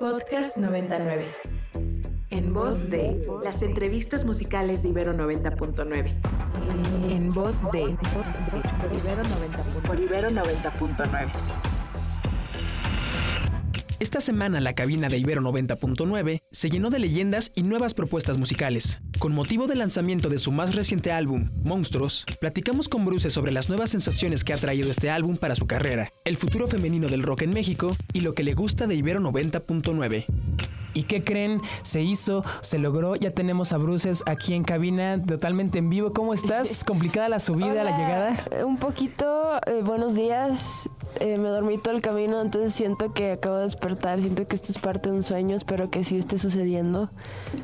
Podcast 99. En voz de las entrevistas musicales de Ibero 90.9. En voz de Ibero 90.9. Por Ibero 90.9. Esta semana la cabina de Ibero 90.9 se llenó de leyendas y nuevas propuestas musicales. Con motivo del lanzamiento de su más reciente álbum, Monstruos, platicamos con Bruce sobre las nuevas sensaciones que ha traído este álbum para su carrera, el futuro femenino del rock en México y lo que le gusta de Ibero 90.9. ¿Y qué creen? Se hizo, se logró. Ya tenemos a Bruces aquí en cabina, totalmente en vivo. ¿Cómo estás? ¿Complicada la subida, Hola, la llegada? Un poquito, eh, buenos días. Eh, me dormí todo el camino, entonces siento que acabo de despertar. Siento que esto es parte de un sueño. Espero que sí esté sucediendo.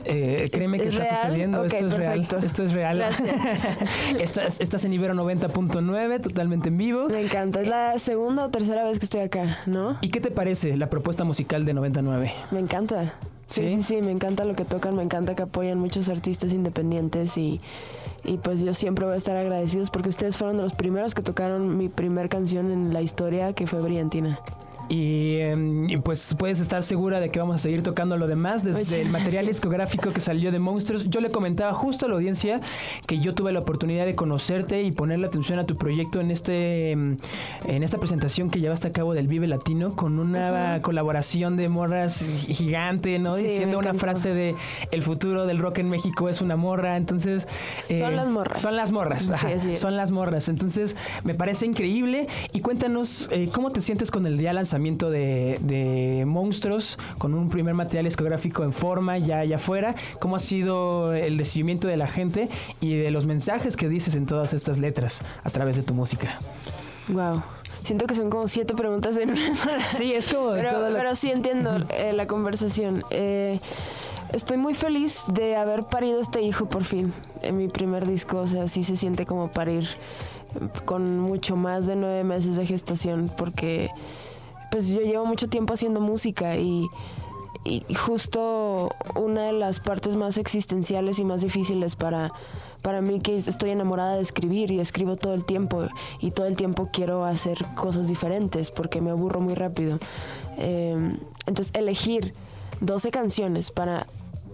Eh, créeme ¿Es- que es está real? sucediendo. Esto es perfecto. real. Esto es real. Estás, estás en Ibero 90.9, totalmente en vivo. Me encanta. Es la segunda o tercera vez que estoy acá, ¿no? ¿Y qué te parece la propuesta musical de 99? Me encanta. Sí, ¿Sí? sí, sí, me encanta lo que tocan, me encanta que apoyan muchos artistas independientes y, y pues yo siempre voy a estar agradecidos porque ustedes fueron de los primeros que tocaron mi primer canción en la historia que fue Brillantina. Y, em, y, pues puedes estar segura de que vamos a seguir tocando lo demás desde el material discográfico que salió de Monstruos. Yo le comentaba justo a la audiencia que yo tuve la oportunidad de conocerte y ponerle atención a tu proyecto en este em, en esta presentación que llevaste a cabo del Vive Latino con una colaboración de morras gigante, ¿no? Sí, Diciendo una frase de el futuro del rock en México es una morra. Entonces eh, Son las morras. Son las morras. Ajá, son las morras. Entonces, me parece increíble. Y cuéntanos, eh, ¿cómo te sientes con el ya lanzamiento de, de Monstruos, con un primer material discográfico en forma, ya allá afuera? ¿Cómo ha sido el recibimiento de la gente y de los mensajes que dices en todas estas letras a través de tu música? Wow. Siento que son como siete preguntas en una sola. Sí, es como de pero, todo lo- pero sí entiendo eh, la conversación. Eh, estoy muy feliz de haber parido este hijo por fin en mi primer disco. O sea, sí se siente como parir con mucho más de nueve meses de gestación porque pues yo llevo mucho tiempo haciendo música y, justo una de las partes más existenciales y más difíciles para, para mí que es- estoy enamorada de escribir y escribo todo el tiempo y todo el tiempo quiero hacer cosas diferentes porque me aburro muy rápido. Eh, entonces elegir 12 canciones para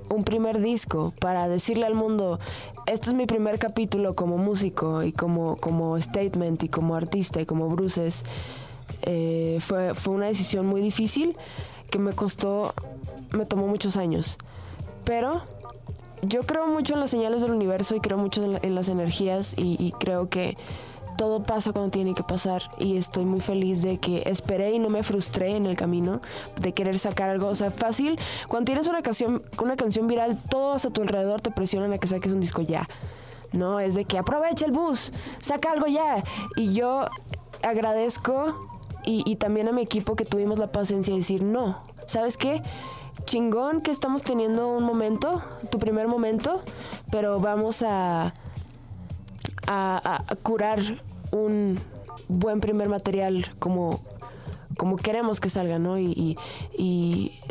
un primer disco, para decirle al mundo, este es mi primer capítulo como músico y como, como statement y como artista y como Bruces, eh, fue, fue una decisión muy difícil que me costó, me tomó muchos años. Pero yo creo mucho en las señales del universo y creo mucho en, la- en las energías y, y creo que todo pasa cuando tiene que pasar y estoy muy feliz de que esperé y no me frustré en el camino de querer sacar algo, o sea, fácil, cuando tienes una canción, una canción viral, todos a tu alrededor te presionan a que saques un disco ya. No, es de que aprovecha el bus, saca algo ya. Y yo agradezco y, también a mi equipo que tuvimos la paciencia de decir, no, ¿sabes qué? Chingón que estamos teniendo un momento, tu primer momento, pero vamos a, a, curar un buen primer material como, como queremos que salga, ¿no? Y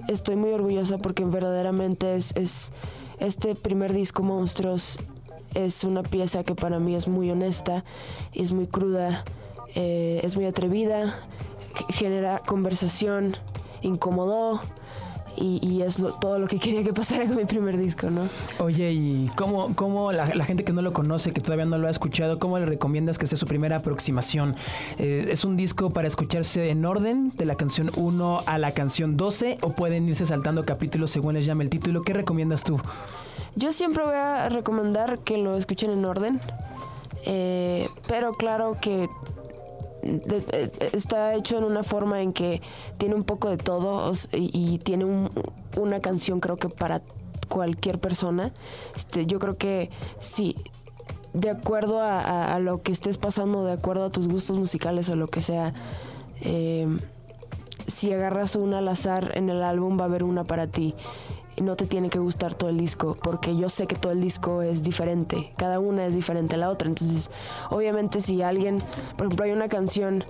estoy muy orgullosa porque verdaderamente es, es este primer disco Monstruos es una pieza que para mí es muy honesta, es muy cruda, eh, es muy atrevida, genera conversación, incomodó y, y es lo- todo lo que quería que pasara con mi primer disco, ¿no? Oye, ¿y cómo, cómo la, la gente que no lo conoce, que todavía no lo ha escuchado, cómo le recomiendas que sea su primera aproximación? Eh, ¿Es un disco para escucharse en orden, de la canción 1 a la canción 12, o pueden irse saltando capítulos según les llame el título? ¿Qué recomiendas tú? Yo siempre voy a recomendar que lo escuchen en orden, eh, pero claro que está hecho en una forma en que tiene un poco de todo y, tiene un- una canción creo que para cualquier persona. Este, yo creo que sí, de acuerdo a lo que estés pasando, de acuerdo a tus gustos musicales o lo que sea, eh, si agarras una al azar en el álbum va a haber una para ti. No te tiene que gustar todo el disco, porque yo sé que todo el disco es diferente, cada una es diferente a la otra. Entonces, obviamente si alguien, por ejemplo, hay una canción,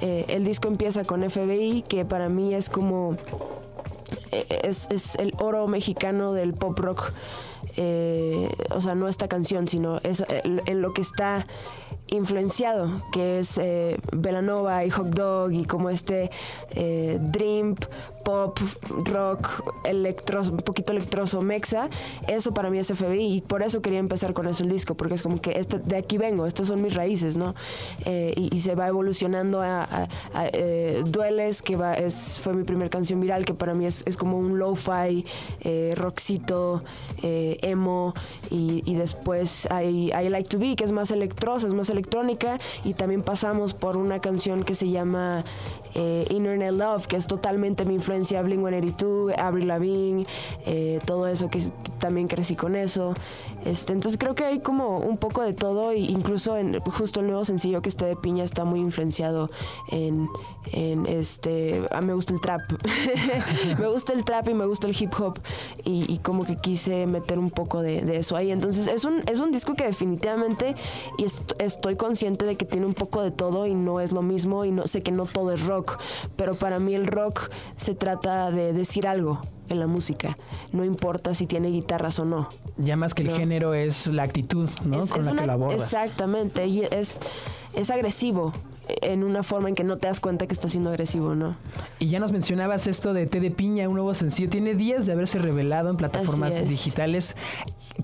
eh, el disco empieza con FBI, que para mí es como, eh, es, es el oro mexicano del pop rock. Eh, o sea, no esta canción, sino es en lo que está influenciado, que es eh, Belanova y Hot Dog y como este eh, Dream, pop, rock, electro, un poquito electroso, mexa, eso para mí es FBI y por eso quería empezar con eso el disco, porque es como que este, de aquí vengo, estas son mis raíces, ¿no? Eh, y, se va evolucionando a, eh, Dueles, que va, es, fue mi primera canción viral, que para mí es, es como un lo-fi, rockcito, emo, y, y, después hay I Like to Be, que es más electrosa, es más electrónica, y también pasamos por una canción que se llama eh, Internet Love, que es totalmente mi influencia, Blink-182, Avril Lavigne, eh, todo eso, que también crecí con eso. Este, entonces creo que hay como un poco de todo, e incluso en justo el nuevo sencillo que está de piña está muy influenciado en, este, a me gusta el trap, me gusta el trap y me gusta el hip hop y, como que quise meter un poco de, eso ahí. Entonces es un, es un disco que definitivamente y estoy consciente de que tiene un poco de todo y no es lo mismo y no sé que no todo es rock, pero para mí el rock se trata de decir algo en la música. No importa si tiene guitarras o no. Ya más que el género es la actitud, ¿no? Con la que la abordas. Exactamente. Y es, es agresivo en una forma en que no te das cuenta que está siendo agresivo, ¿no? Y ya nos mencionabas esto de Té de Piña, un nuevo sencillo. Tiene días de haberse revelado en plataformas digitales.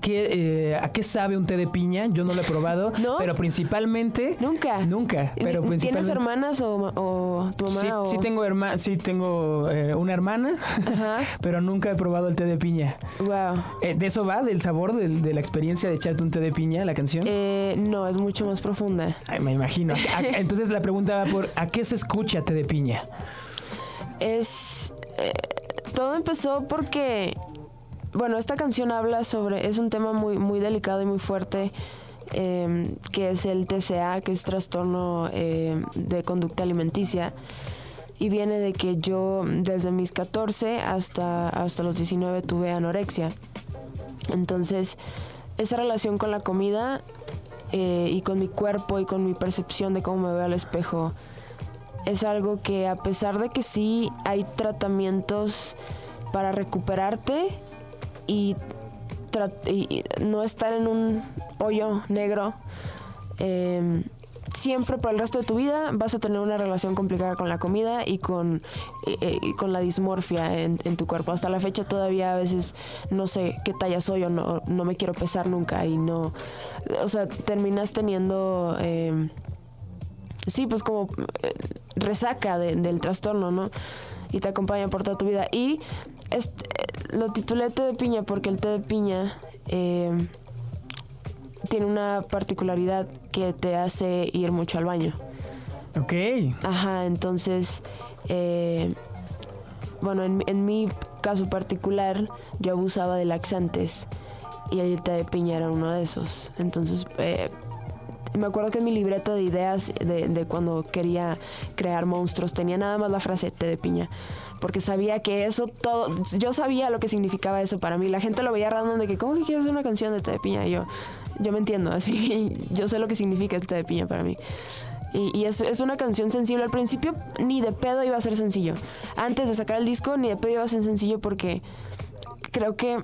¿Qué, eh, ¿A qué sabe un té de piña? Yo no lo he probado, pero principalmente... Nunca. Nunca, pero ¿Tienes hermanas o, tu mamá? Sí, tengo, sí tengo eh, una hermana, pero nunca he probado el té de piña. Wow. Eh, ¿De eso va? ¿Del sabor, de la experiencia de echarte un té de piña, la canción? no, es mucho más profunda. me imagino. Entonces la pregunta va por, ¿a qué se escucha té de piña? Es... todo empezó porque bueno, esta canción habla sobre, es un tema muy, muy delicado y muy fuerte, em, que es el TCA, que es trastorno em, de conducta alimenticia. Y viene de que yo desde mis 14 hasta, hasta los 19 tuve anorexia. Entonces, esa relación con la comida eh, y con mi cuerpo y con mi percepción de cómo me veo al espejo es algo que a pesar de que sí hay tratamientos para recuperarte, y, no estar en un hoyo negro. Em, siempre por el resto de tu vida vas a tener una relación complicada con la comida y con, con la dismorfia en, tu cuerpo. Hasta la fecha todavía a veces no sé qué talla soy o no, no me quiero pesar nunca y no... O sea, terminas teniendo... Eh, sí, pues como eh, resaca del trastorno, ¿no? Y te acompaña por toda tu vida. Y este, lo titulé té de piña porque el té de piña eh, tiene una particularidad que te hace ir mucho al baño. Ok. Ajá, entonces, eh, bueno, en, mi caso particular, yo abusaba de laxantes y el té de piña era uno de esos. Entonces, eh, me acuerdo que en mi libreta de ideas de, de, cuando quería crear monstruos tenía nada más la frase té de piña porque sabía que eso todo, yo sabía lo que significaba eso para mí. La gente lo veía random de que, ¿cómo que quieres hacer una canción de té de piña? Y yo, yo me entiendo, así, yo sé lo que significa té de piña para mí. Y, es, es, una canción sensible. Al principio ni de pedo iba a ser sencillo. Antes de sacar el disco ni de pedo iba a ser sencillo porque creo que,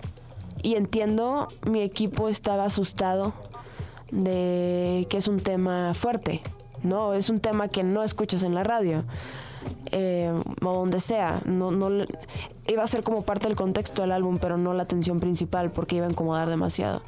y entiendo, mi equipo estaba asustado de que es un tema fuerte, ¿no? Es un tema que no escuchas en la radio eh, o donde sea. No, no, iba a ser como parte del contexto del álbum, pero no la atención principal porque iba a incomodar demasiado.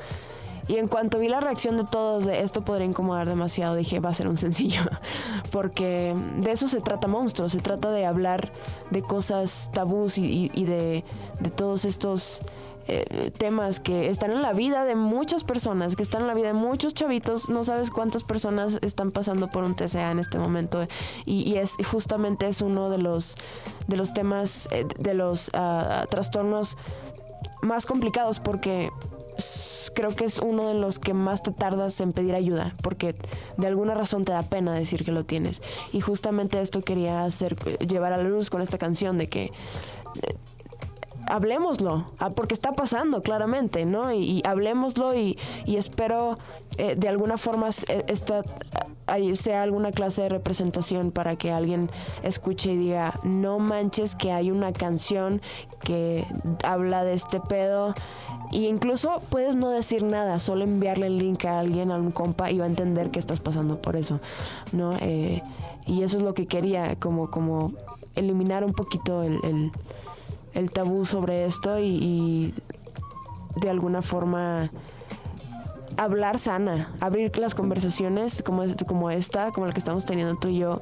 Y en cuanto vi la reacción de todos de esto podría incomodar demasiado, dije, va a ser un sencillo. Porque de eso se trata Monstruo, se trata de hablar de cosas tabús y, y de, de todos estos eh, temas que están en la vida de muchas personas, que están en la vida de muchos chavitos. No sabes cuántas personas están pasando por un TCA en este momento. Y, es justamente es uno de los, de los temas, eh, de los ah, trastornos más complicados porque creo que es uno de los que más te tardas en pedir ayuda, porque de alguna razón te da pena decir que lo tienes. Y justamente esto quería hacer, llevar a la luz con esta canción de que hablemoslo, ah, porque está pasando claramente, ¿no? Y, hablemoslo y, espero eh, de alguna forma eh, sea alguna clase de representación para que alguien escuche y diga, no manches que hay una canción que habla de este pedo. Y incluso puedes no decir nada, solo enviarle el link a alguien, a un compa, y va a entender que estás pasando por eso, ¿no? Eh, y eso es lo que quería, como, como eliminar un poquito el, el, tabú sobre esto y, y de alguna forma hablar sana, abrir las conversaciones como, como esta, como la que estamos teniendo tú y yo,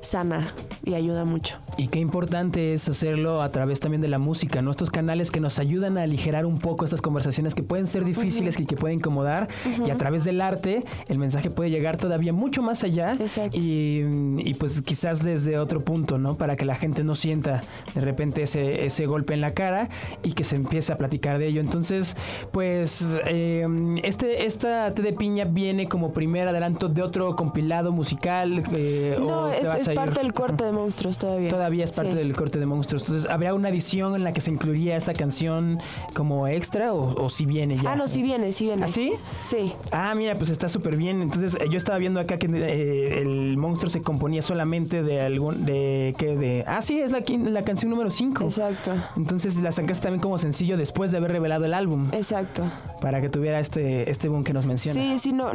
sana y ayuda mucho. Y qué importante es hacerlo a través también de la música, ¿no? Estos canales que nos ayudan a aligerar un poco estas conversaciones que pueden ser difíciles y que pueden incomodar. Y a través del arte, el mensaje puede llegar todavía mucho más allá. Y, y, pues quizás desde otro punto, ¿no? Para que la gente no sienta de repente ese, ese golpe en la cara y que se empiece a platicar de ello. Entonces, pues, eh, este, esta T de Piña viene como primer adelanto de otro compilado musical. Eh, no, o es, parte del corte de monstruos todavía. Todavía es parte del corte de monstruos. Entonces, ¿habría una edición en la que se incluiría esta canción como extra o, si viene ya? Ah, no, si viene, si viene. ¿Ah, sí? Sí. Ah, mira, pues está súper bien. Entonces, yo estaba viendo acá que eh, el monstruo se componía solamente de algún. de ¿qué? De, ah, sí, es la, la canción número 5. Exacto. Entonces, la sacaste también como sencillo después de haber revelado el álbum. Exacto. Para que tuviera este, este boom que nos menciona. Sí, sí, no.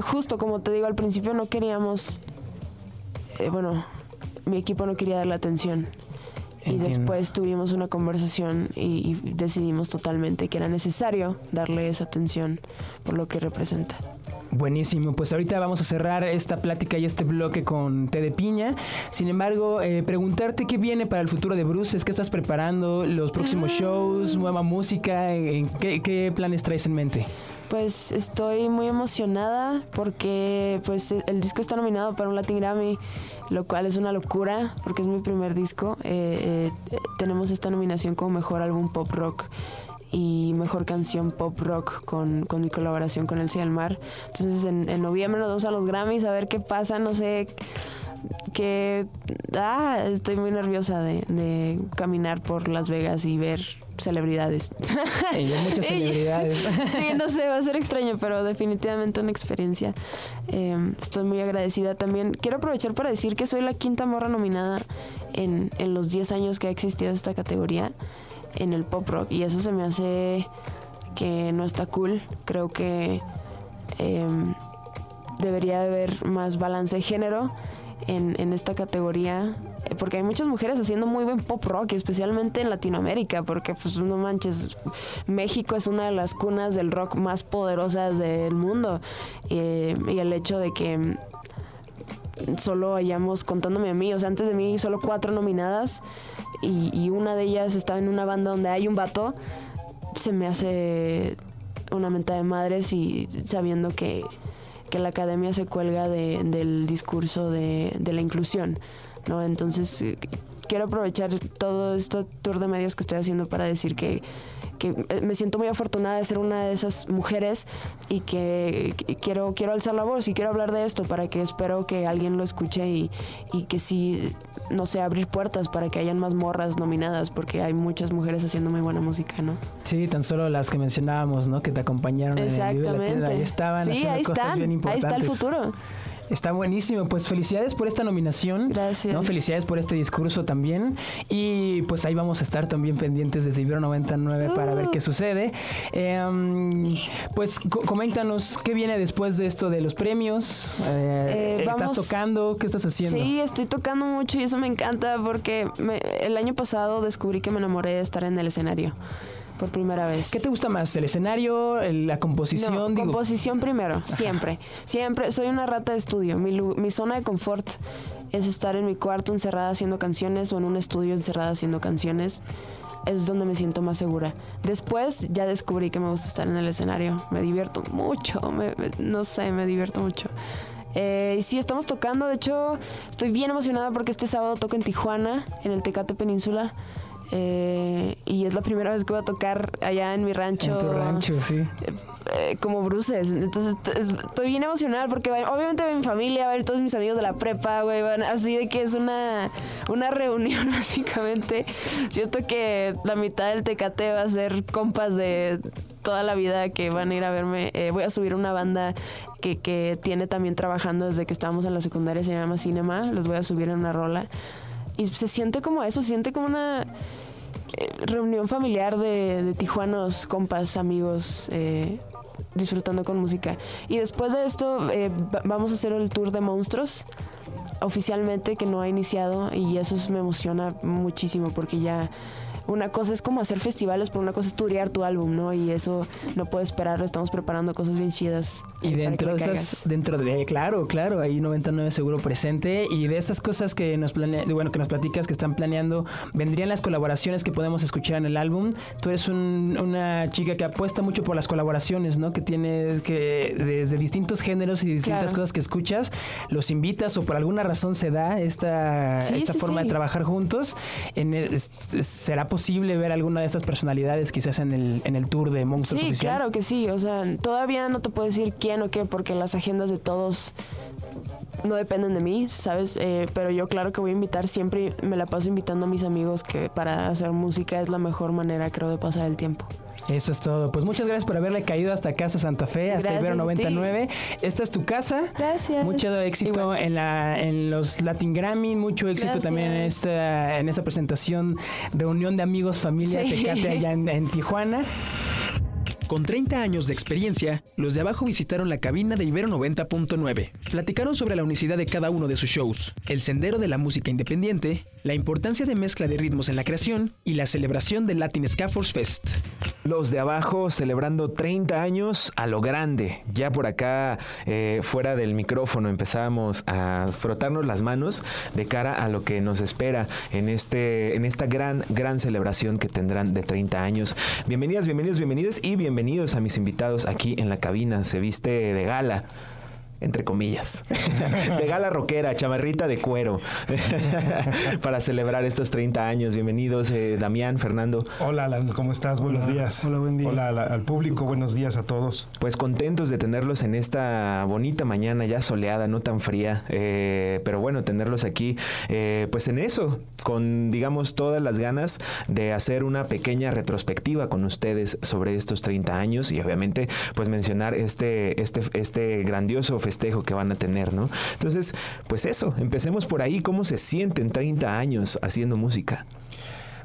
Justo como te digo al principio, no queríamos eh, bueno, mi equipo no quería dar la atención. Y después tuvimos una conversación y, decidimos totalmente que era necesario darle esa atención por lo que representa. Buenísimo, pues ahorita vamos a cerrar esta plática y este bloque con té de piña. Sin embargo, eh, preguntarte qué viene para el futuro de Bruce, es que estás preparando los próximos ah. shows, nueva música, ¿qué, ¿qué planes traes en mente? Pues estoy muy emocionada porque pues el disco está nominado para un Latin Grammy, lo cual es una locura porque es mi primer disco. Eh, eh, tenemos esta nominación como mejor álbum pop rock y mejor canción pop rock con, mi colaboración con El del Mar. Entonces en, noviembre nos vamos a los Grammys a ver qué pasa, no sé que ah, estoy muy nerviosa de, de caminar por Las Vegas y ver celebridades. Muchas celebridades. sí, no sé, va a ser extraño, pero definitivamente una experiencia. Em, estoy muy agradecida también. Quiero aprovechar para decir que soy la quinta morra nominada en, en los 10 años que ha existido esta categoría en el pop rock. Y eso se me hace que no está cool. Creo que em, debería haber más balance de género en, esta categoría porque hay muchas mujeres haciendo muy buen pop rock, especialmente en Latinoamérica, porque pues no manches, México es una de las cunas del rock más poderosas del mundo. Eh, y el hecho de que solo hayamos, contándome a mí, o sea, antes de mí solo cuatro nominadas y, y una de ellas estaba en una banda donde hay un vato, se me hace una menta de madres y sabiendo que, que la academia se cuelga de, del discurso de, de la inclusión. ¿no? Entonces, eh, quiero aprovechar todo este tour de medios que estoy haciendo para decir que, eh, me siento muy afortunada de ser una de esas mujeres y que, quiero, quiero alzar la voz y quiero hablar de esto para que espero que alguien lo escuche y, y que sí, no sé, abrir puertas para que hayan más morras nominadas porque hay muchas mujeres haciendo muy buena música, ¿no? Sí, tan solo las que mencionábamos, ¿no? Que te acompañaron en el Vive ahí estaban sí, haciendo ahí cosas están, bien importantes. Ahí está el futuro. Está buenísimo. Pues felicidades por esta nominación. Gracias. ¿no? Felicidades por este discurso también. Y pues ahí vamos a estar también pendientes desde Ibero 99 para ver qué uh. sucede. Em, pues coméntanos qué viene después de esto de los premios. Eh, eh, ¿Estás tocando? ¿Qué estás haciendo? Sí, estoy tocando mucho y eso me encanta porque el año pasado descubrí que me enamoré de estar en el escenario por primera vez. ¿Qué te gusta más? ¿El escenario? ¿La composición? No, composición primero, siempre. Siempre. Soy una rata de estudio. Mi, mi zona de confort es estar en mi cuarto encerrada haciendo canciones o en un estudio encerrada haciendo canciones. Es donde me siento más segura. Después ya descubrí que me gusta estar en el escenario. Me divierto mucho. no sé, me divierto mucho. Eh, y sí, estamos tocando. De hecho, estoy bien emocionada porque este sábado toco en Tijuana, en el Tecate Península. Eh, y es la primera vez que voy a tocar allá en mi rancho. En tu rancho, sí. Eh, como bruces. Entonces estoy bien emocionada porque obviamente va mi familia, va a ver todos mis amigos de la prepa, güey, van así de que es una, una reunión básicamente. Siento que la mitad del Tecate va a ser compas de toda la vida que van a ir a verme. Eh, voy a subir una banda que, que tiene también trabajando desde que estábamos en la secundaria, se llama Cinema. Los voy a subir en una rola. Y se siente como eso, se siente como una eh, reunión familiar de, de, tijuanos, compas, amigos, eh, disfrutando con música. Y después de esto eh, vamos a hacer el tour de monstruos oficialmente que no ha iniciado y eso me emociona muchísimo porque ya una cosa es como hacer festivales, pero una cosa es turear tu álbum, ¿no? Y eso no puedo esperar, estamos preparando cosas bien chidas. Y dentro de esas, dentro de, claro, claro, hay 99 seguro presente y de esas cosas que nos planea, bueno, que nos platicas que están planeando, vendrían las colaboraciones que podemos escuchar en el álbum. Tú eres una chica que apuesta mucho por las colaboraciones, ¿no? Que tienes que desde distintos géneros y distintas cosas que escuchas, los invitas o por alguna razón se da esta, esta forma de trabajar juntos. En ¿Será posible ver alguna de estas personalidades quizás en el, en el tour de Monstruos Sí, claro que sí. O sea, todavía no te puedo decir quién o qué porque las agendas de todos no dependen de mí, ¿sabes? Eh, pero yo claro que voy a invitar, siempre me la paso invitando a mis amigos que para hacer música es la mejor manera, creo, de pasar el tiempo. Eso es todo. Pues muchas gracias por haberle caído hasta Casa Santa Fe, hasta Ibero 99. Esta es tu casa. Gracias. Mucho éxito en, la, en los Latin Grammy, mucho éxito también en esta, en esta presentación, reunión de amigos, familia, Tecate allá en, en Tijuana. Con 30 años de experiencia, los de abajo visitaron la cabina de Ibero 90.9. Platicaron sobre la unicidad de cada uno de sus shows, el sendero de la música independiente, la importancia de mezcla de ritmos en la creación y la celebración del Latin Scaffolds Fest. Los de abajo celebrando 30 años a lo grande. Ya por acá, eh, fuera del micrófono, empezamos a frotarnos las manos de cara a lo que nos espera en, este, en esta gran, gran celebración que tendrán de 30 años. Bienvenidas, bienvenidos, bienvenidos y bienvenidos bienvenidos a mis invitados aquí en la cabina. Se viste de gala entre comillas, de gala rockera, chamarrita de cuero, para celebrar estos 30 años. Bienvenidos, eh, Damián, Fernando. Hola, ¿cómo estás? Buenos días. Hola, buen día. Hola al público, buenos días a todos. Pues contentos de tenerlos en esta bonita mañana ya soleada, no tan fría, eh, pero bueno, tenerlos aquí, eh, pues en eso, con digamos todas las ganas de hacer una pequeña retrospectiva con ustedes sobre estos 30 años y obviamente pues mencionar este, este, este grandioso festival festejo que van a tener, ¿no? Entonces, pues eso, empecemos por ahí, ¿cómo se sienten 30 años haciendo música?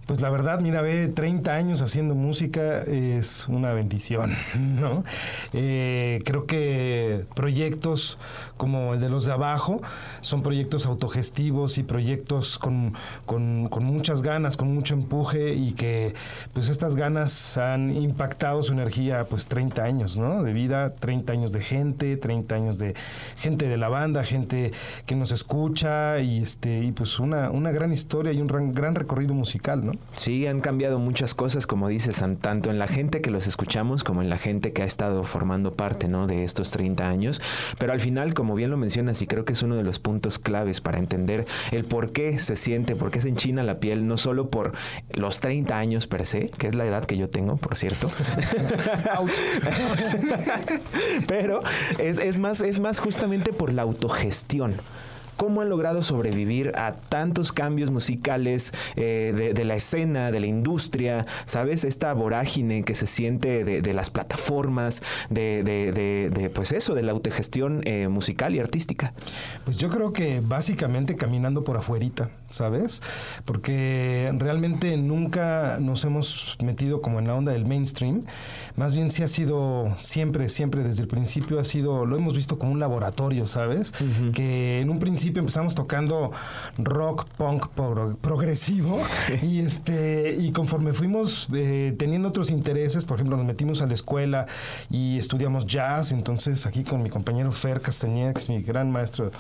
Pues la verdad, mira, ve 30 años haciendo música es una bendición, ¿no? Eh, creo que proyectos como el de los de abajo son proyectos autogestivos y proyectos con, con, muchas ganas, con mucho empuje y que pues estas ganas han impactado su energía pues 30 años, ¿no? De vida, 30 años de gente, 30 años de gente de la banda, gente que nos escucha y este y pues una, una gran historia y un gran recorrido musical, ¿no? Sí, han cambiado muchas cosas, como dices, tanto en la gente que los escuchamos como en la gente que ha estado formando parte ¿no? de estos 30 años. Pero al final, como bien lo mencionas, y creo que es uno de los puntos claves para entender el por qué se siente, por qué se enchina la piel, no solo por los 30 años per se, que es la edad que yo tengo, por cierto. Pero es, es, más, es más justamente por la autogestión cómo han logrado sobrevivir a tantos cambios musicales eh, de, la escena, de la industria, ¿sabes? Esta vorágine que se siente de, las plataformas, de, pues eso, de la autogestión eh, musical y artística. Pues yo creo que básicamente caminando por afuerita, ¿sabes? Porque realmente nunca nos hemos metido como en la onda del mainstream, más bien sí ha sido siempre, siempre desde el principio ha sido, lo hemos visto como un laboratorio, ¿sabes? Que en un principio empezamos tocando rock punk progresivo. Y este y conforme fuimos eh, teniendo otros intereses, por ejemplo, nos metimos a la escuela y estudiamos jazz, entonces aquí con mi compañero Fer Castañeda, que es mi gran maestro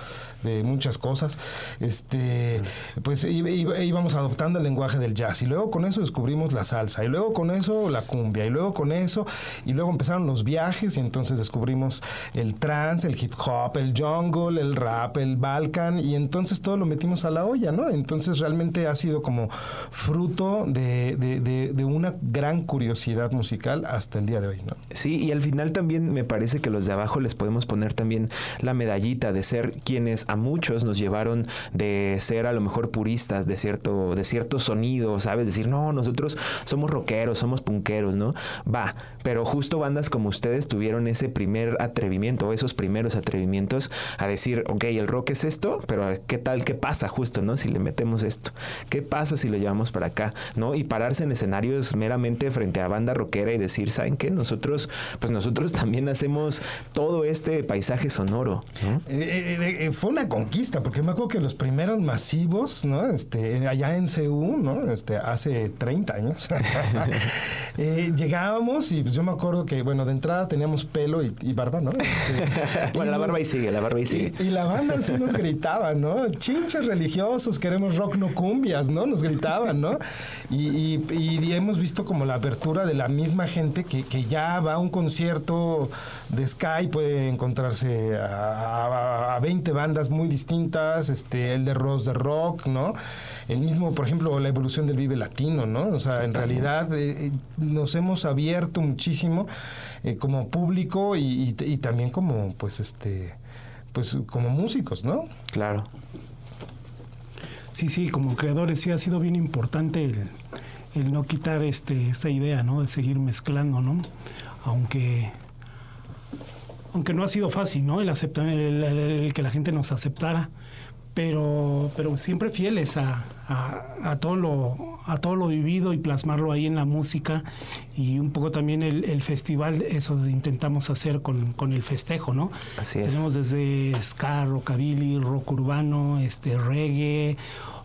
de muchas cosas, este pues íbamos adoptando el lenguaje del jazz. Y luego con eso descubrimos la salsa y luego con eso la cumbia y luego con eso y luego empezaron los viajes y entonces descubrimos el trance, el hip hop, el jungle, el rap, el balkan Y entonces todo lo metimos a la olla, ¿no? Entonces realmente ha sido como fruto de, de, de, una gran curiosidad musical hasta el día de hoy, ¿no? Sí, y al final también me parece que los de abajo les podemos poner también la medallita de ser quienes a muchos nos llevaron de ser a lo mejor puristas de cierto, de cierto sonido, ¿sabes? Decir, no, nosotros somos rockeros, somos punqueros, ¿no? Va, pero justo bandas como ustedes tuvieron ese primer atrevimiento, esos primeros atrevimientos a decir, ok, el rock es esto, pero ¿qué tal? ¿Qué pasa justo, no? Si le metemos esto, ¿qué pasa si lo llevamos para acá, no? Y pararse en escenarios meramente frente a banda rockera y decir, ¿saben qué? Nosotros, pues nosotros también hacemos todo este paisaje sonoro. Eh, eh, eh, fue una conquista, porque me acuerdo que los primeros masivos, ¿no? Este, allá en CU, ¿no? Este, hace 30 años, llegábamos y pues yo me acuerdo que, bueno, de entrada teníamos pelo y, barba, ¿no? Este, bueno, la barba y sigue, la barba y sigue. Y, la banda sí nos gritaba, ¿no? Chinches religiosos, queremos rock no cumbias, ¿no? Nos gritaban, ¿no? Y, y, hemos visto como la apertura de la misma gente que, que ya va a un concierto de Sky, puede encontrarse a, a, 20 bandas muy distintas, este, el de Ross de Rock, ¿no? El mismo, por ejemplo, la evolución del Vive Latino, ¿no? O sea, en realidad eh, eh, nos hemos abierto muchísimo eh, como público y, también como, pues, este, pues, como músicos, ¿no? Claro. Sí, sí, como creadores sí ha sido bien importante el, el no quitar este, esta idea, ¿no? De seguir mezclando, ¿no? Aunque aunque no ha sido fácil, ¿no? El, aceptar, el, que la gente nos aceptara, pero, pero siempre fieles a, a, todo lo, a todo lo vivido y plasmarlo ahí en la música y un poco también el, festival, eso intentamos hacer con, con, el festejo, ¿no? Así es. Tenemos desde ska, rockabilly, rock urbano, este reggae,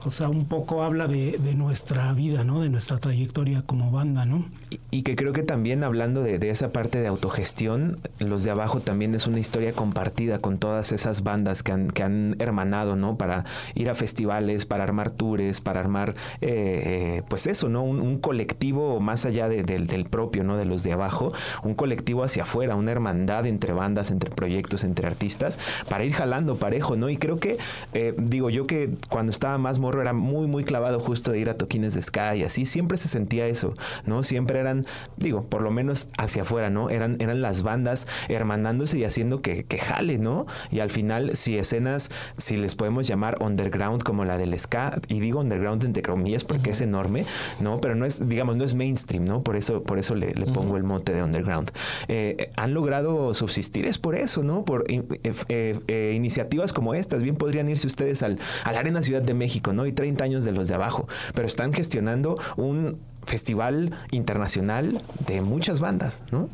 o sea, un poco habla de, de nuestra vida, ¿no? De nuestra trayectoria como banda, ¿no? Y, que creo que también hablando de, de, esa parte de autogestión, los de abajo también es una historia compartida con todas esas bandas que han, que han hermanado, ¿no? Para ir a festivales, para armar tours, para armar, eh, eh, pues eso, ¿no? Un, colectivo más allá del propio, ¿no? De los de abajo, un colectivo hacia afuera, una hermandad entre bandas, entre proyectos, entre artistas, para ir jalando parejo, ¿no? Y creo que, eh, digo yo que cuando estaba más morro era muy, muy clavado justo de ir a toquines de Sky y así, siempre se sentía eso, ¿no? Siempre eran, digo, por lo menos hacia afuera, ¿no? Eran, eran las bandas hermandándose y haciendo que, que jale, ¿no? Y al final, si escenas, si les podemos llamar underground como la del ska, y digo underground entre comillas porque es enorme, ¿no? Pero no es, digamos, no es mainstream, ¿no? Por eso, por eso le, pongo el mote de underground. Eh, han logrado subsistir, es por eso, ¿no? Por eh, eh, iniciativas como estas. Bien podrían irse ustedes al, a la Arena Ciudad de México, ¿no? Y 30 años de los de abajo, pero están gestionando un festival internacional de muchas bandas, ¿no?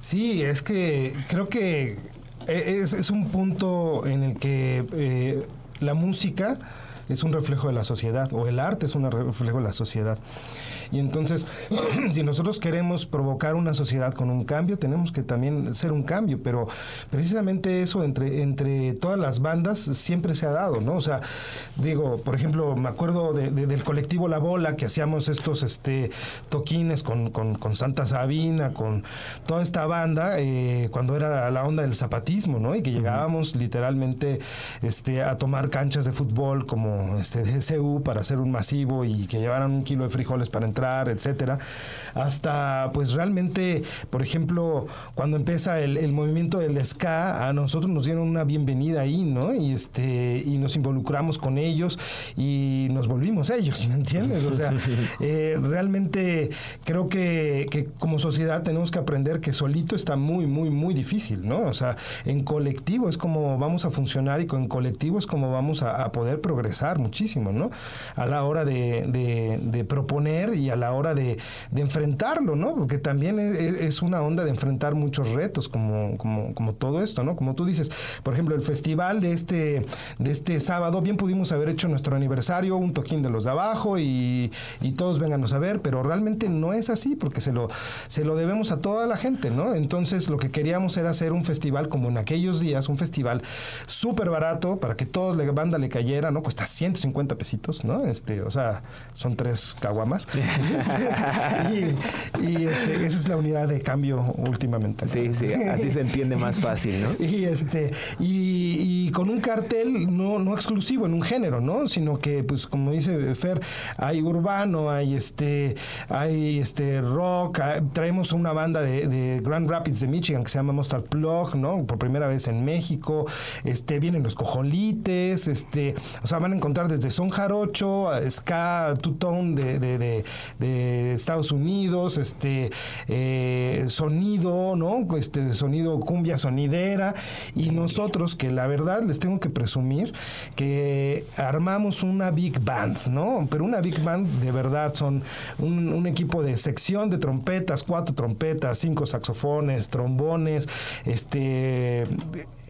Sí, es que creo que es, un punto en el que la música es un reflejo de la sociedad o el arte es un reflejo de la sociedad. Y entonces, si nosotros queremos provocar una sociedad con un cambio, tenemos que también ser un cambio, pero precisamente eso entre, entre todas las bandas siempre se ha dado, ¿no? O sea, digo, por ejemplo, me acuerdo del colectivo La Bola, que hacíamos estos este, toquines con, Santa Sabina, con toda esta banda, eh, cuando era la onda del zapatismo, ¿no? Y que llegábamos literalmente este, a tomar canchas de fútbol como este, DCU para hacer un masivo y que llevaran un kilo de frijoles para entrar, etcétera, hasta pues realmente, por ejemplo, cuando empieza el, movimiento del ska, a nosotros nos dieron una bienvenida ahí, ¿no? Y este y nos involucramos con ellos y nos volvimos ellos, ¿me entiendes? O sea, eh, realmente creo que, que como sociedad tenemos que aprender que solito está muy, muy, muy difícil, ¿no? O sea, en colectivo es como vamos a funcionar y con colectivo es como vamos a, poder progresar muchísimo, ¿no? A la hora de, de, de proponer y y a la hora de, enfrentarlo, ¿no? Porque también es, una onda de enfrentar muchos retos, como, como, como todo esto, ¿no? Como tú dices, por ejemplo, el festival de este, de este sábado, bien pudimos haber hecho nuestro aniversario, un toquín de los de abajo y, y todos vénganos a ver, pero realmente no es así, porque se lo, se lo debemos a toda la gente, ¿no? Entonces lo que queríamos era hacer un festival como en aquellos días, un festival súper barato para que todos la banda le cayera, ¿no? Cuesta 150 pesitos, ¿no? Este, o sea, son tres caguamas. y, este, esa es la unidad de cambio últimamente. Sí, sí, así se entiende más fácil, ¿no? y este, y, con un cartel no, no exclusivo en un género, ¿no? Sino que, pues, como dice Fer, hay urbano, hay este, hay este rock, traemos una banda de, Grand Rapids de Michigan que se llama Mustard Plug, ¿no? Por primera vez en México, este, vienen los cojolites, este, o sea, van a encontrar desde son jarocho, ska, two-tone de, de, Estados Unidos, este, eh, sonido, ¿no? Este, sonido cumbia sonidera, y nosotros que la verdad les tengo que presumir que armamos una big band, ¿no? Pero una big band de verdad son un equipo de sección de trompetas, cuatro trompetas, cinco saxofones, trombones, este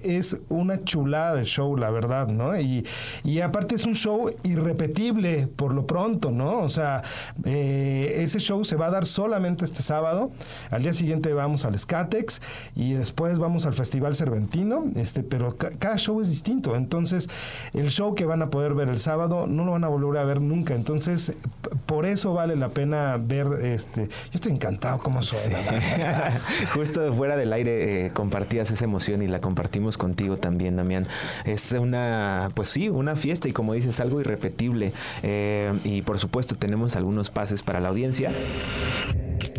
es una chulada de show, la verdad, ¿no? Y, y aparte es un show irrepetible por lo pronto, ¿no? O sea, eh, ese show se va a dar solamente este sábado. Al día siguiente vamos al Skatex y después vamos al Festival Cervantino, este, pero cada show es distinto. Entonces, el show que van a poder ver el sábado no lo van a volver a ver nunca. Entonces, por eso vale la pena ver este. Yo estoy encantado como suena. Justo fuera del aire eh, compartías esa emoción y la compartimos contigo también, Damián. Es una, pues sí, una fiesta y como dices, algo irrepetible. Eh, y por supuesto tenemos algunos pases para la audiencia.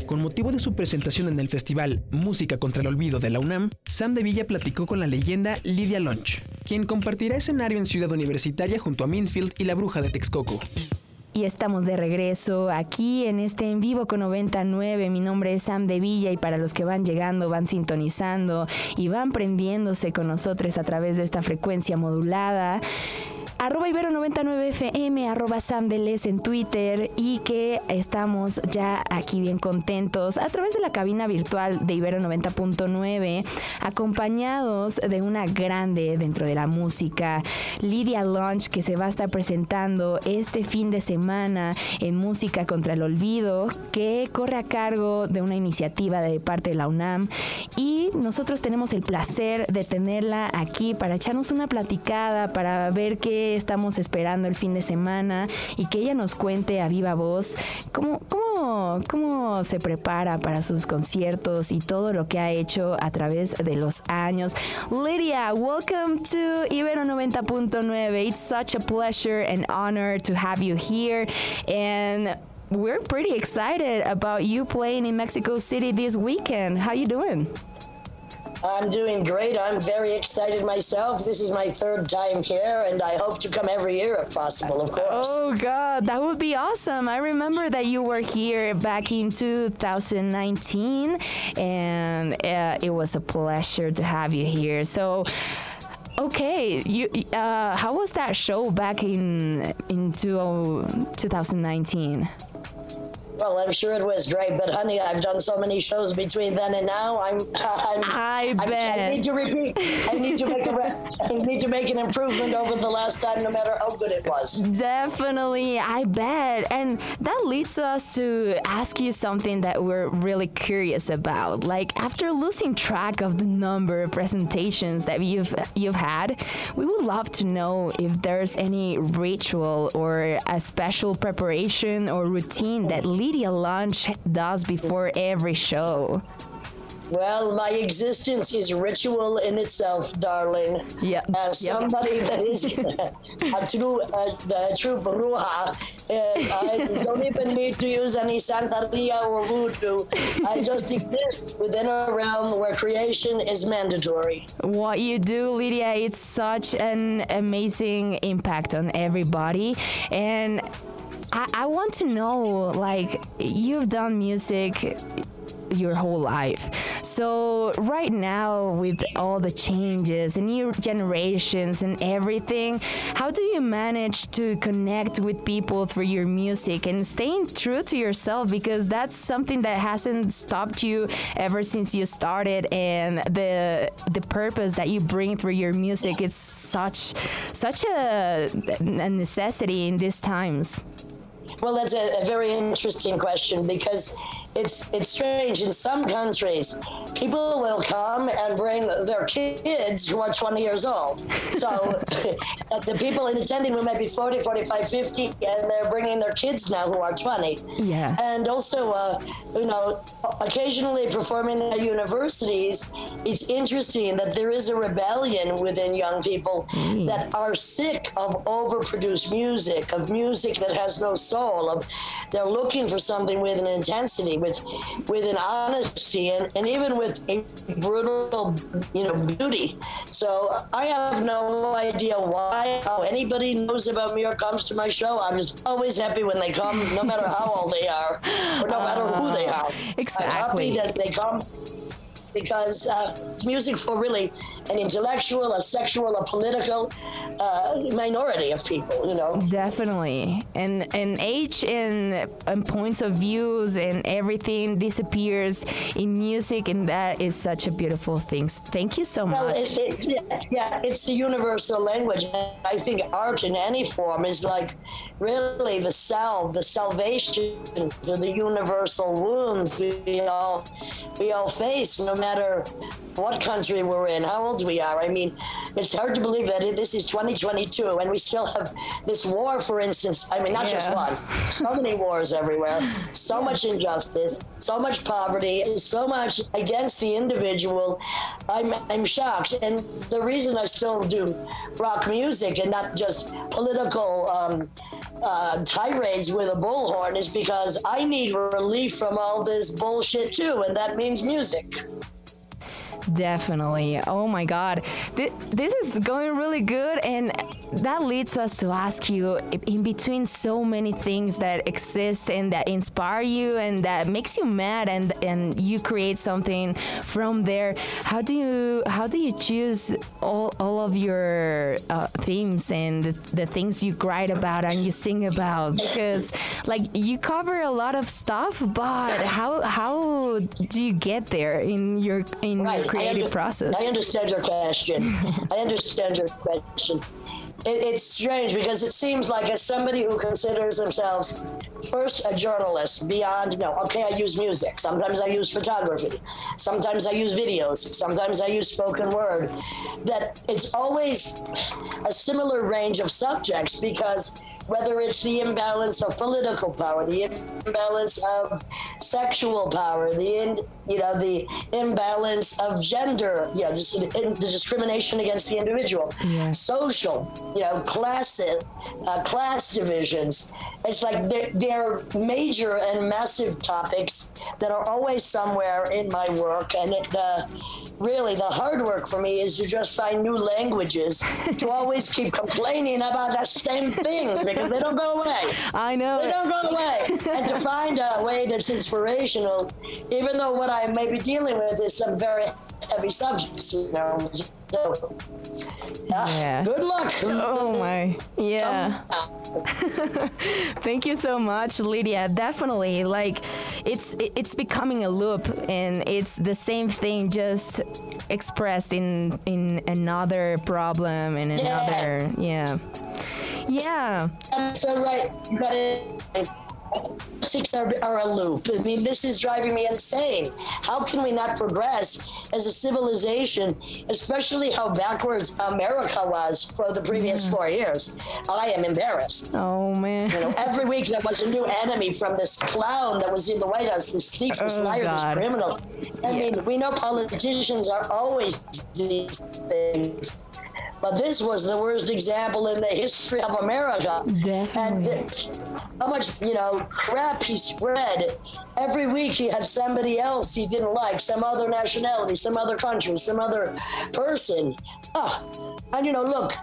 Con motivo de su presentación en el festival Música contra el Olvido de la UNAM, Sam de Villa platicó con la leyenda Lidia Lunch, quien compartirá escenario en Ciudad Universitaria junto a Minfield y la Bruja de Texcoco y estamos de regreso aquí en este en vivo con 99. Mi nombre es Sam de Villa y para los que van llegando, van sintonizando y van prendiéndose con nosotros a través de esta frecuencia modulada arroba Ibero99FM, arroba Samdeles en Twitter y que estamos ya aquí bien contentos a través de la cabina virtual de Ibero 90.9, acompañados de una grande dentro de la música, Lidia Launch, que se va a estar presentando este fin de semana en Música contra el Olvido, que corre a cargo de una iniciativa de parte de la UNAM. Y nosotros tenemos el placer de tenerla aquí para echarnos una platicada, para ver qué estamos esperando el fin de semana y que ella nos cuente a viva voz cómo, cómo, cómo se prepara para sus conciertos y todo lo que ha hecho a través de los años. Lydia, welcome to Ibero 90.9. It's such a pleasure and honor to have you here. And we're pretty excited about you playing in Mexico City this weekend. How you doing? I'm doing great. I'm very excited myself. This is my third time here, and I hope to come every year if possible, of course. Oh, God, that would be awesome. I remember that you were here back in 2019, and uh, it was a pleasure to have you here. So, Okay, you. Uh, how was that show back in in 2019? Well, I'm sure it was great, but honey, I've done so many shows between then and now. I'm. I'm I I'm, bet. I need to repeat. I need to make a. I need to make an improvement over the last time, no matter how good it was. Definitely, I bet, and that leads us to ask you something that we're really curious about. Like after losing track of the number of presentations that you've you've had, we would love to know if there's any ritual or a special preparation or routine that leads media launch does before every show? Well, my existence is ritual in itself, darling. Yeah. As somebody yep. that is a true, a, a true bruja, uh, I don't even need to use any Santeria or voodoo. I just exist within a realm where creation is mandatory. What you do, Lydia, it's such an amazing impact on everybody. And I, I want to know, like, you've done music your whole life. So right now with all the changes and new generations and everything, how do you manage to connect with people through your music and staying true to yourself because that's something that hasn't stopped you ever since you started and the the purpose that you bring through your music is such such a, a necessity in these times. Well, that's a, a very interesting question because it's it's strange. In some countries, people will come and bring their kids who are 20 years old. So the people in attending room might be 40, 45, 50, and they're bringing their kids now who are 20. Yeah. And also, uh, you know, occasionally performing at universities, it's interesting that there is a rebellion within young people that are sick of overproduced music, of music that has no soul, of they're looking for something with an intensity, with with an honesty, and, and even with a brutal, you know, beauty. So I have no idea why, how anybody knows about me or comes to my show. I'm just always happy when they come, no matter how old they are, or no matter who they are. Exactly. I'm happy that they come because uh, it's music for really an intellectual, a sexual, a political uh, minority of people, you know. Definitely, and and age and, and points of views and everything disappears in music, and that is such a beautiful thing. Thank you so Well, much. it, it, yeah, it's the universal language. I think art in any form is like really the salve, the salvation to the universal wounds we all we all face, no matter what country we're in, how old we are. I mean, it's hard to believe that this is 2022 and we still have this war, for instance. I mean, not just one. So many wars everywhere, so much injustice, so much poverty, so much against the individual. I'm, I'm shocked. And the reason I still do rock music and not just political um, uh, tirades with a bullhorn is because I need relief from all this bullshit too, and that means music. Definitely. Oh my God. Th- this is going really good. And that leads us to ask you in between so many things that exist and that inspire you and that makes you mad and, and you create something from there. How do you how do you choose all, all of your uh, themes and the, the things you write about and you sing about? Because like you cover a lot of stuff, but how how do you get there in your in your I creative under- process? I understand your question. I understand your question. It, it's strange because it seems like as somebody who considers themselves first a journalist beyond, you know, okay, I use music. Sometimes I use photography. Sometimes I use videos. Sometimes I use spoken word. That it's always a similar range of subjects because whether it's the imbalance of political power, the imbalance of sexual power, the in, you know the imbalance of gender, you know, just the, the discrimination against the individual, Yeah. social, you know, class uh, class divisions. It's like they're, they're major and massive topics that are always somewhere in my work, and it, the really the hard work for me is to just find new languages to always keep complaining about the same things because they don't go away. I know. They don't go away. and to find a way that's inspirational, even though what I may be dealing with is some very heavy subjects, you know. So, ah, Yeah. Good luck. Oh my, yeah. Thank you so much, Lydia. Definitely, like it's it's becoming a loop, and it's the same thing, just expressed in in another problem and another, yeah, yeah. I'm so right. You got it. Six are, are a loop. I mean, this is driving me insane. How can we not progress as a civilization, especially how backwards America was for the previous mm. four years? I am embarrassed. Oh man. You know, every week there was a new enemy from this clown that was in the White House, this thief, this Oh, liar, this criminal. I mean, we know politicians are always these things. But this was the worst example in the history of America. Definitely. And how much, you know, crap he spread. Every week he had somebody else he didn't like, some other nationality, some other country, some other person. Ah, and you know, look,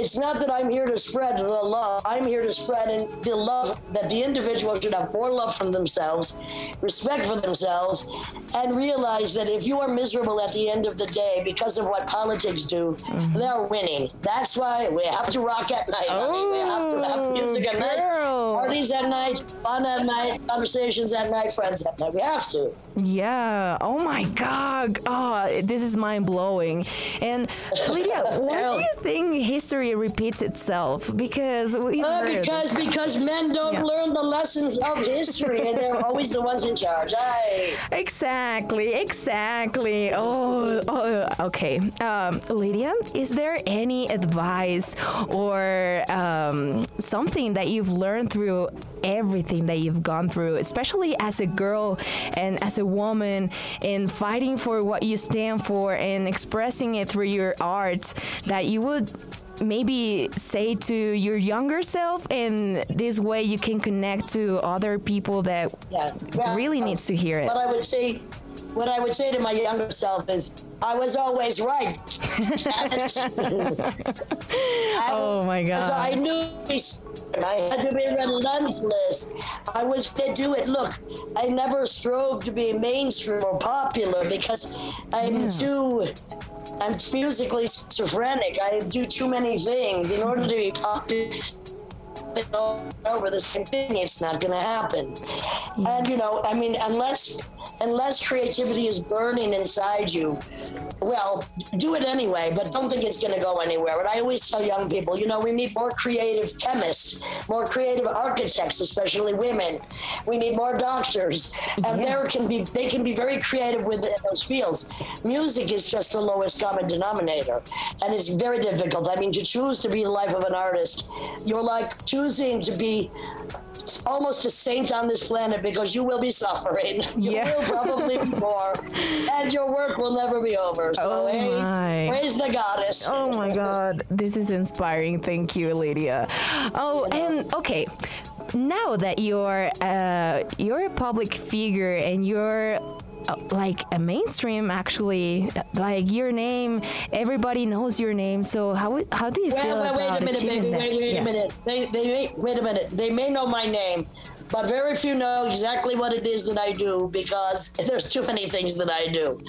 it's not that I'm here to spread the love. I'm here to spread in the love that the individual should have more love for themselves, respect for themselves, and realize that if you are miserable at the end of the day because of what politics do, mm-hmm. they're winning. That's why we have to rock at night. honey. we have to oh, have music at night, parties at night, fun at night, conversations at night, friends at night. We have to. Yeah. Oh my God. Oh, this is mind blowing. And Lydia, why do you think history repeats itself because we uh, because because men don't yeah. learn the lessons of history and they're always the ones in charge. Aye. Exactly, exactly. Oh, oh okay. Um, Lydia, is there any advice or um, something that you've learned through everything that you've gone through, especially as a girl and as a woman, in fighting for what you stand for and expressing it through your art, that you would maybe say to your younger self and this way you can connect to other people that yeah. Well, really needs to hear it what i would say what i would say to my younger self is i was always right oh my god so i knew I had to be relentless. I was to do it. Look, I never strove to be mainstream or popular because I'm yeah. too I'm musically schizophrenic. I do too many things in order to be popular over the same thing it's not going to happen and you know i mean unless unless creativity is burning inside you well, do it anyway, but don't think it's going to go anywhere. And I always tell young people, you know, we need more creative chemists, more creative architects, especially women. We need more doctors, and yeah. there can be they can be very creative within those fields. Music is just the lowest common denominator, and it's very difficult. I mean, to choose to be the life of an artist, you're like choosing to be almost a saint on this planet because you will be suffering. You yeah. Will probably more, and your work will never be over. So, oh hey, my. praise the goddess. Oh my God, this is inspiring. Thank you, Lydia. Oh, and okay now that you're uh, you're a public figure and you're uh, like a mainstream actually like your name everybody knows your name so how how do you well, feel well, about wait a minute baby, wait, wait, yeah. a minute they, they may, wait a minute they may know my name but very few know exactly what it is that I do because there's too many things that I do.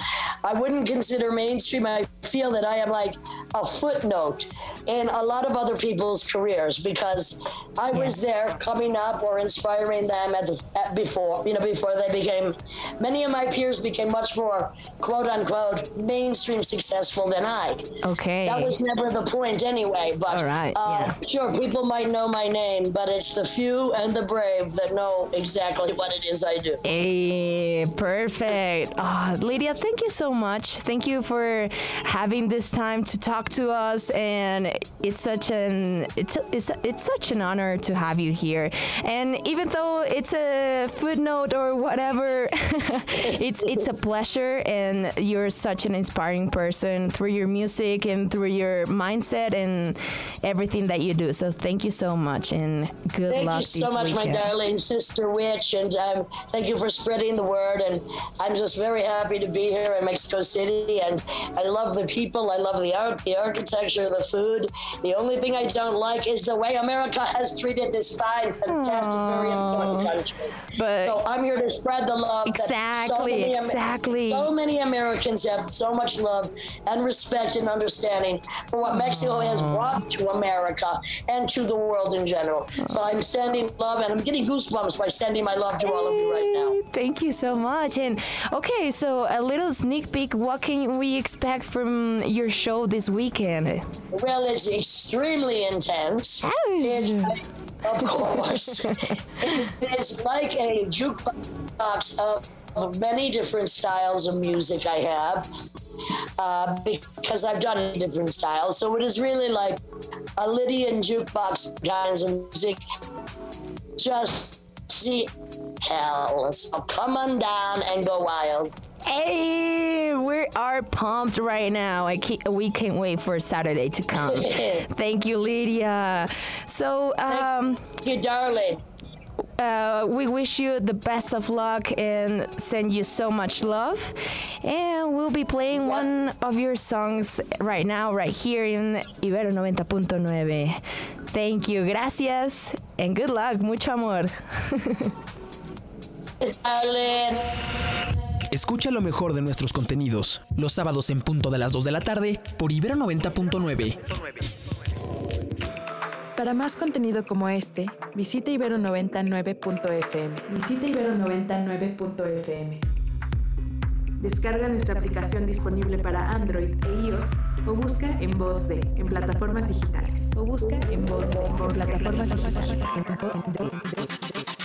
I wouldn't consider mainstream. I feel that I am like a footnote in a lot of other people's careers because I was there coming up or inspiring them at, the, at before, you know, before they became, many of my peers became much more quote unquote mainstream successful than I. Okay. That was never the point anyway. But All right. Uh, yeah. sure, people might know my name, but it's the few and the brave that know exactly what it is I do. Hey, perfect. Oh, Lydia, thank you so much. Thank you for having this time to talk to us, and it's such an it's it's, it's such an honor to have you here. And even though it's a footnote or whatever, it's it's a pleasure, and you're such an inspiring person through your music and through your mindset and everything that you do. So thank you so much, and good thank luck. Thank you so much, weekend. my darling Sister Witch, and um, thank you for spreading the word. And I'm just very happy to be here in Mexico City, and I love the people, I love the art, the architecture, the food. The only thing I don't like is the way America has treated this fine, fantastic, Aww. very important country. But so I'm here to spread the love. Exactly, so exactly. So many Americans have so much love and respect and understanding for what Mexico has brought to America and to the world in general. So I'm sending love, and I'm getting goosebumps by sending my love to all of you right now. Thank you so much. And okay, so a little sneak peek. What can we expect from your show this weekend? Well, it's extremely intense. It's, of course. it's like a jukebox of, of many different styles of music I have. Uh, because I've done different styles. So it is really like a Lydian jukebox kinds of music. Just see hell. So come on down and go wild. Hey, we are pumped right now. I can't, we can't wait for Saturday to come. Thank you, Lydia. So, um, Thank you, darling. Uh, we wish you the best of luck and send you so much love. And we'll be playing one of your songs right now, right here in Ibero 90.9. Thank you, gracias, and good luck. Mucho amor. Escucha lo mejor de nuestros contenidos los sábados en punto de las 2 de la tarde por Ibero 90.9. Para más contenido como este, visita ibero99.fm. Visita ibero99.fm. Descarga nuestra aplicación disponible para Android e iOS o busca en voz de en plataformas digitales. O busca en voz de en plataformas digitales.